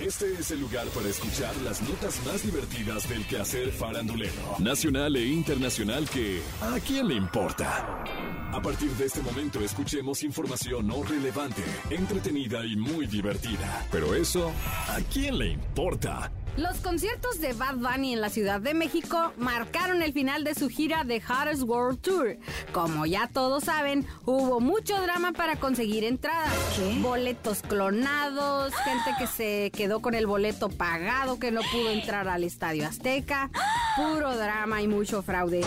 Este es el lugar para escuchar las notas más divertidas del quehacer farandulero, nacional e internacional que ¿a quién le importa? A partir de este momento escuchemos información no relevante, entretenida y muy divertida. Pero eso, ¿a quién le importa? Los conciertos de Bad Bunny en la Ciudad de México marcaron el final de su gira de Hottest World Tour. Como ya todos saben, hubo mucho drama para conseguir entradas. Boletos clonados, gente que se quedó con el boleto pagado, que no pudo entrar al Estadio Azteca. Puro drama y mucho fraude.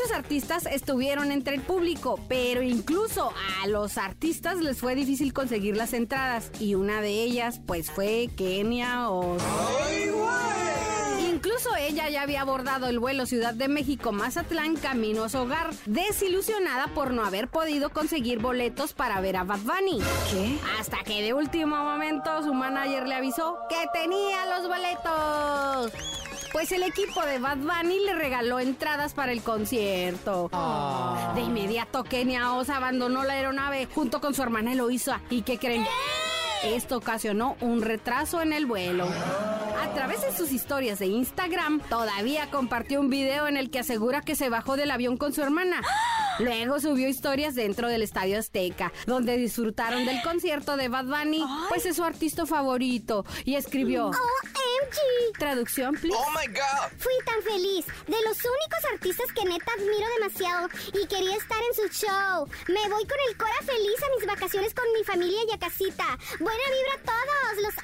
Muchos artistas estuvieron entre el público, pero incluso a los artistas les fue difícil conseguir las entradas y una de ellas pues fue Kenia o... Incluso ella ya había abordado el vuelo Ciudad de México Mazatlán camino a su hogar, desilusionada por no haber podido conseguir boletos para ver a Bad Bunny. ¿Qué? Hasta que de último momento su manager le avisó que tenía los boletos. Pues el equipo de Bad Bunny le regaló entradas para el concierto. De inmediato Kenia Oz abandonó la aeronave junto con su hermana Eloisa. ¿Y qué creen? Esto ocasionó un retraso en el vuelo. A través de sus historias de Instagram, todavía compartió un video en el que asegura que se bajó del avión con su hermana. Luego subió historias dentro del Estadio Azteca, donde disfrutaron del concierto de Bad Bunny, pues es su artista favorito, y escribió... Traducción, please. Oh my god. Fui tan feliz. De los únicos artistas que neta admiro demasiado y quería estar en su show. Me voy con el Cora feliz a mis vacaciones con mi familia y a casita. Buena vibra a todos. Los.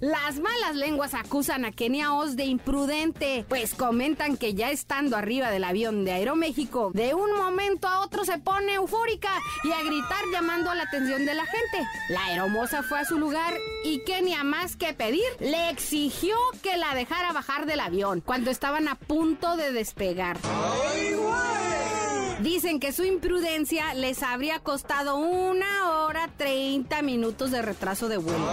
Las malas lenguas acusan a Kenia Oz de imprudente, pues comentan que ya estando arriba del avión de Aeroméxico, de un momento a otro se pone eufórica y a gritar llamando la atención de la gente. La aeromoza fue a su lugar y Kenia más que pedir, le exigió que la dejara bajar del avión cuando estaban a punto de despegar. Dicen que su imprudencia les habría costado una hora 30 minutos de retraso de vuelo.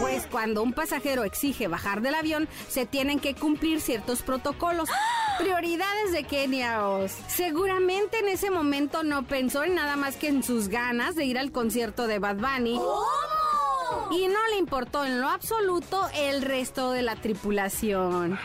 Pues cuando un pasajero exige bajar del avión, se tienen que cumplir ciertos protocolos. Prioridades de Kenia Oz. Seguramente en ese momento no pensó en nada más que en sus ganas de ir al concierto de Bad Bunny. Y no le importó en lo absoluto el resto de la tripulación.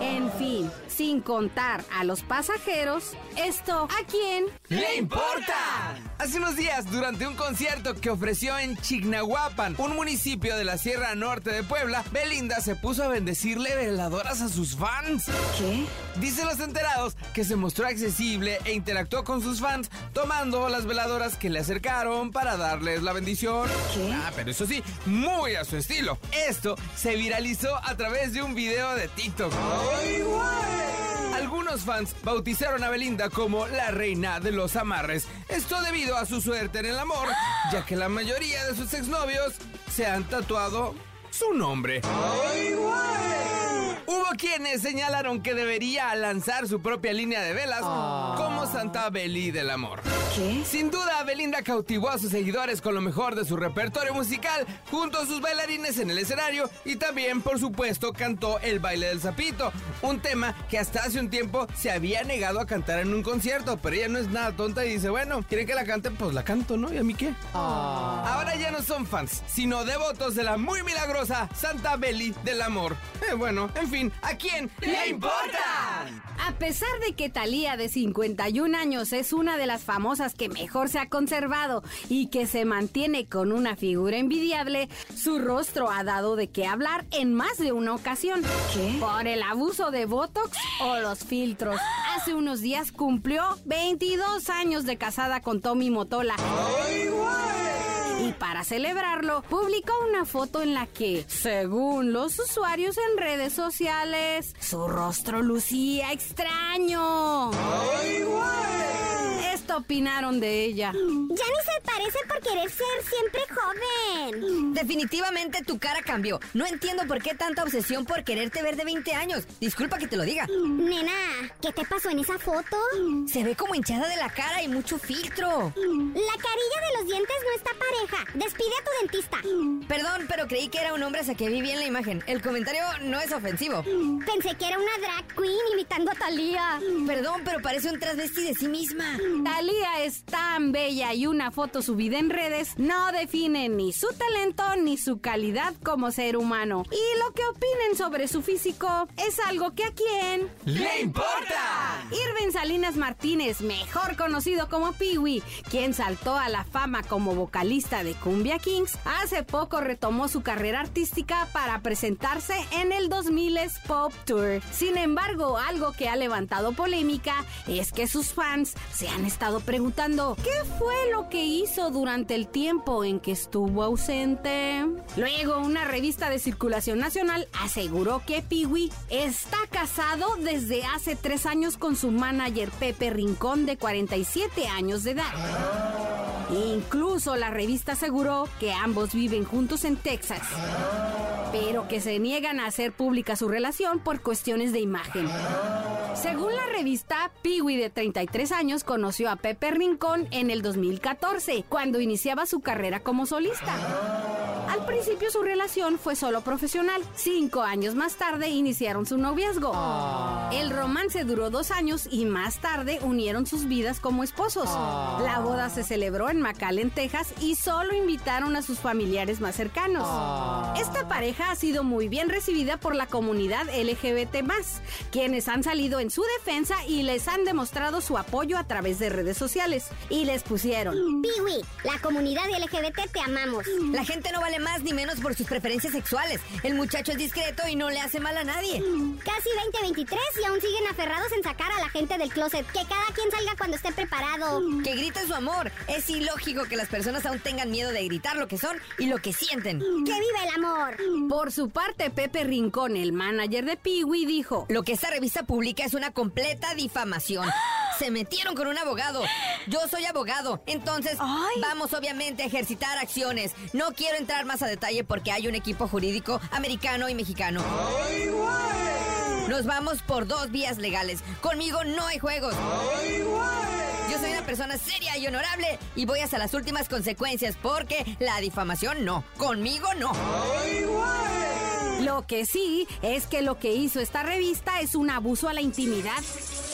En fin, sin contar a los pasajeros, esto ¿a quién? ¡Le importa! Hace unos días, durante un concierto que ofreció en Chignahuapan, un municipio de la Sierra Norte de Puebla, Belinda se puso a bendecirle veladoras a sus fans. ¿Qué? Dicen los enterados que se mostró accesible e interactuó con sus fans tomando las veladoras que le acercaron para darles la bendición. ¿Qué? Ah, pero eso sí, muy a su estilo. Esto se viralizó a través de un video de TikTok. Algunos fans bautizaron a Belinda como la reina de los amarres. Esto debido a su suerte en el amor, ya que la mayoría de sus exnovios se han tatuado su nombre. Hubo quienes señalaron que debería lanzar su propia línea de velas como Santa Beli del Amor. ¿Qué? Sin duda, Belinda cautivó a sus seguidores con lo mejor de su repertorio musical junto a sus bailarines en el escenario y también, por supuesto, cantó el baile del sapito, un tema que hasta hace un tiempo se había negado a cantar en un concierto, pero ella no es nada tonta y dice, bueno, quieren que la cante, pues la canto, ¿no? ¿Y a mí qué? Ahora ya no son fans, sino devotos de la muy milagrosa Santa Beli del Amor. Eh, bueno, en fin, ¿a quién le importa? A pesar de que Thalía de 51 años es una de las famosas que mejor se ha conservado y que se mantiene con una figura envidiable, su rostro ha dado de qué hablar en más de una ocasión. ¿Qué? Por el abuso de Botox o los filtros. Hace unos días cumplió 22 años de casada con Tommy Motola. Y para celebrarlo, publicó una foto en la que, según los usuarios en redes sociales, su rostro lucía extraño. Opinaron de ella. Ya ni se parece por querer ser siempre joven. Definitivamente tu cara cambió. No entiendo por qué tanta obsesión por quererte ver de 20 años. Disculpa que te lo diga. Nena, ¿qué te pasó en esa foto? Se ve como hinchada de la cara y mucho filtro. La carilla de los dientes no está pareja. Despide a tu dentista. Perdón, pero creí que era un hombre hasta que vi bien la imagen. El comentario no es ofensivo. Pensé que era una drag queen imitando a Thalía. Perdón, pero parece un transvesti de sí misma. Talía es tan bella y una foto subida en redes no define ni su talento ni su calidad como ser humano. Y lo que opinen sobre su físico es algo que a quién ¡Le importa! Irving Salinas Martínez, mejor conocido como Peewee, quien saltó a la fama como vocalista de Cumbia Kings, hace poco retomó su carrera artística para presentarse en el 2000 Pop Tour. Sin embargo, algo que ha levantado polémica es que sus fans se han estado preguntando qué fue lo que hizo durante el tiempo en que estuvo ausente. Luego, una revista de circulación nacional aseguró que Peewee está casado desde hace tres años con su manager Pepe Rincón de 47 años de edad. Incluso la revista aseguró que ambos viven juntos en Texas, pero que se niegan a hacer pública su relación por cuestiones de imagen. Según la revista, Peewee de 33 años conoció a Pepe Rincón en el 2014, cuando iniciaba su carrera como solista. Al principio su relación fue solo profesional. Cinco años más tarde iniciaron su noviazgo. El romance duró dos años y más tarde unieron sus vidas como esposos. La boda se celebró en McAllen, Texas y solo invitaron a sus familiares más cercanos. Esta pareja ha sido muy bien recibida por la comunidad LGBT+, quienes han salido en su defensa y les han demostrado su apoyo a través de redes sociales. Y les pusieron... Piwi, la comunidad LGBT te amamos. La gente no vale más ni menos por sus preferencias sexuales. El muchacho es discreto y no le hace mal a nadie. Casi 2023 y aún siguen aferrados en sacar a la gente del closet. Que cada quien salga cuando esté preparado. Que griten su amor. Es ilógico que las personas aún tengan miedo de gritar lo que son y lo que sienten. ¡Que viva el amor! Por su parte, Pepe Rincón, el manager de Peewee, dijo... Lo que esta revista publica es una completa difamación. Se metieron con un abogado. Yo soy abogado. Entonces, vamos obviamente a ejercitar acciones. No quiero entrar más a detalle porque hay un equipo jurídico americano y mexicano. Nos vamos por dos vías legales. Conmigo no hay juegos. Yo soy una persona seria y honorable y voy hasta las últimas consecuencias porque la difamación no. Conmigo no. Lo que sí es que lo que hizo esta revista es un abuso a la intimidad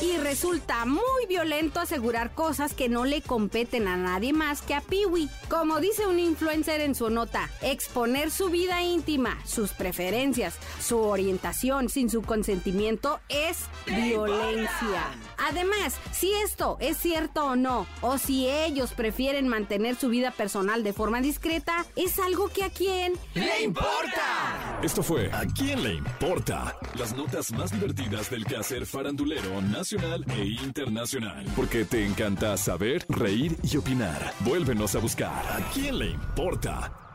y resulta muy violento asegurar cosas que no le competen a nadie más que a Peewee. Como dice un influencer en su nota, exponer su vida íntima, sus preferencias, su orientación sin su consentimiento es violencia. Además, si esto es cierto o no, o si ellos prefieren mantener su vida personal de forma discreta, es algo que a quién ¡Le importa! Esto fue ¿A quién le importa? Las notas más divertidas del quehacer farandulero e internacional. Porque te encanta saber, reír y opinar. Vuélvenos a buscar ¿A quién le importa?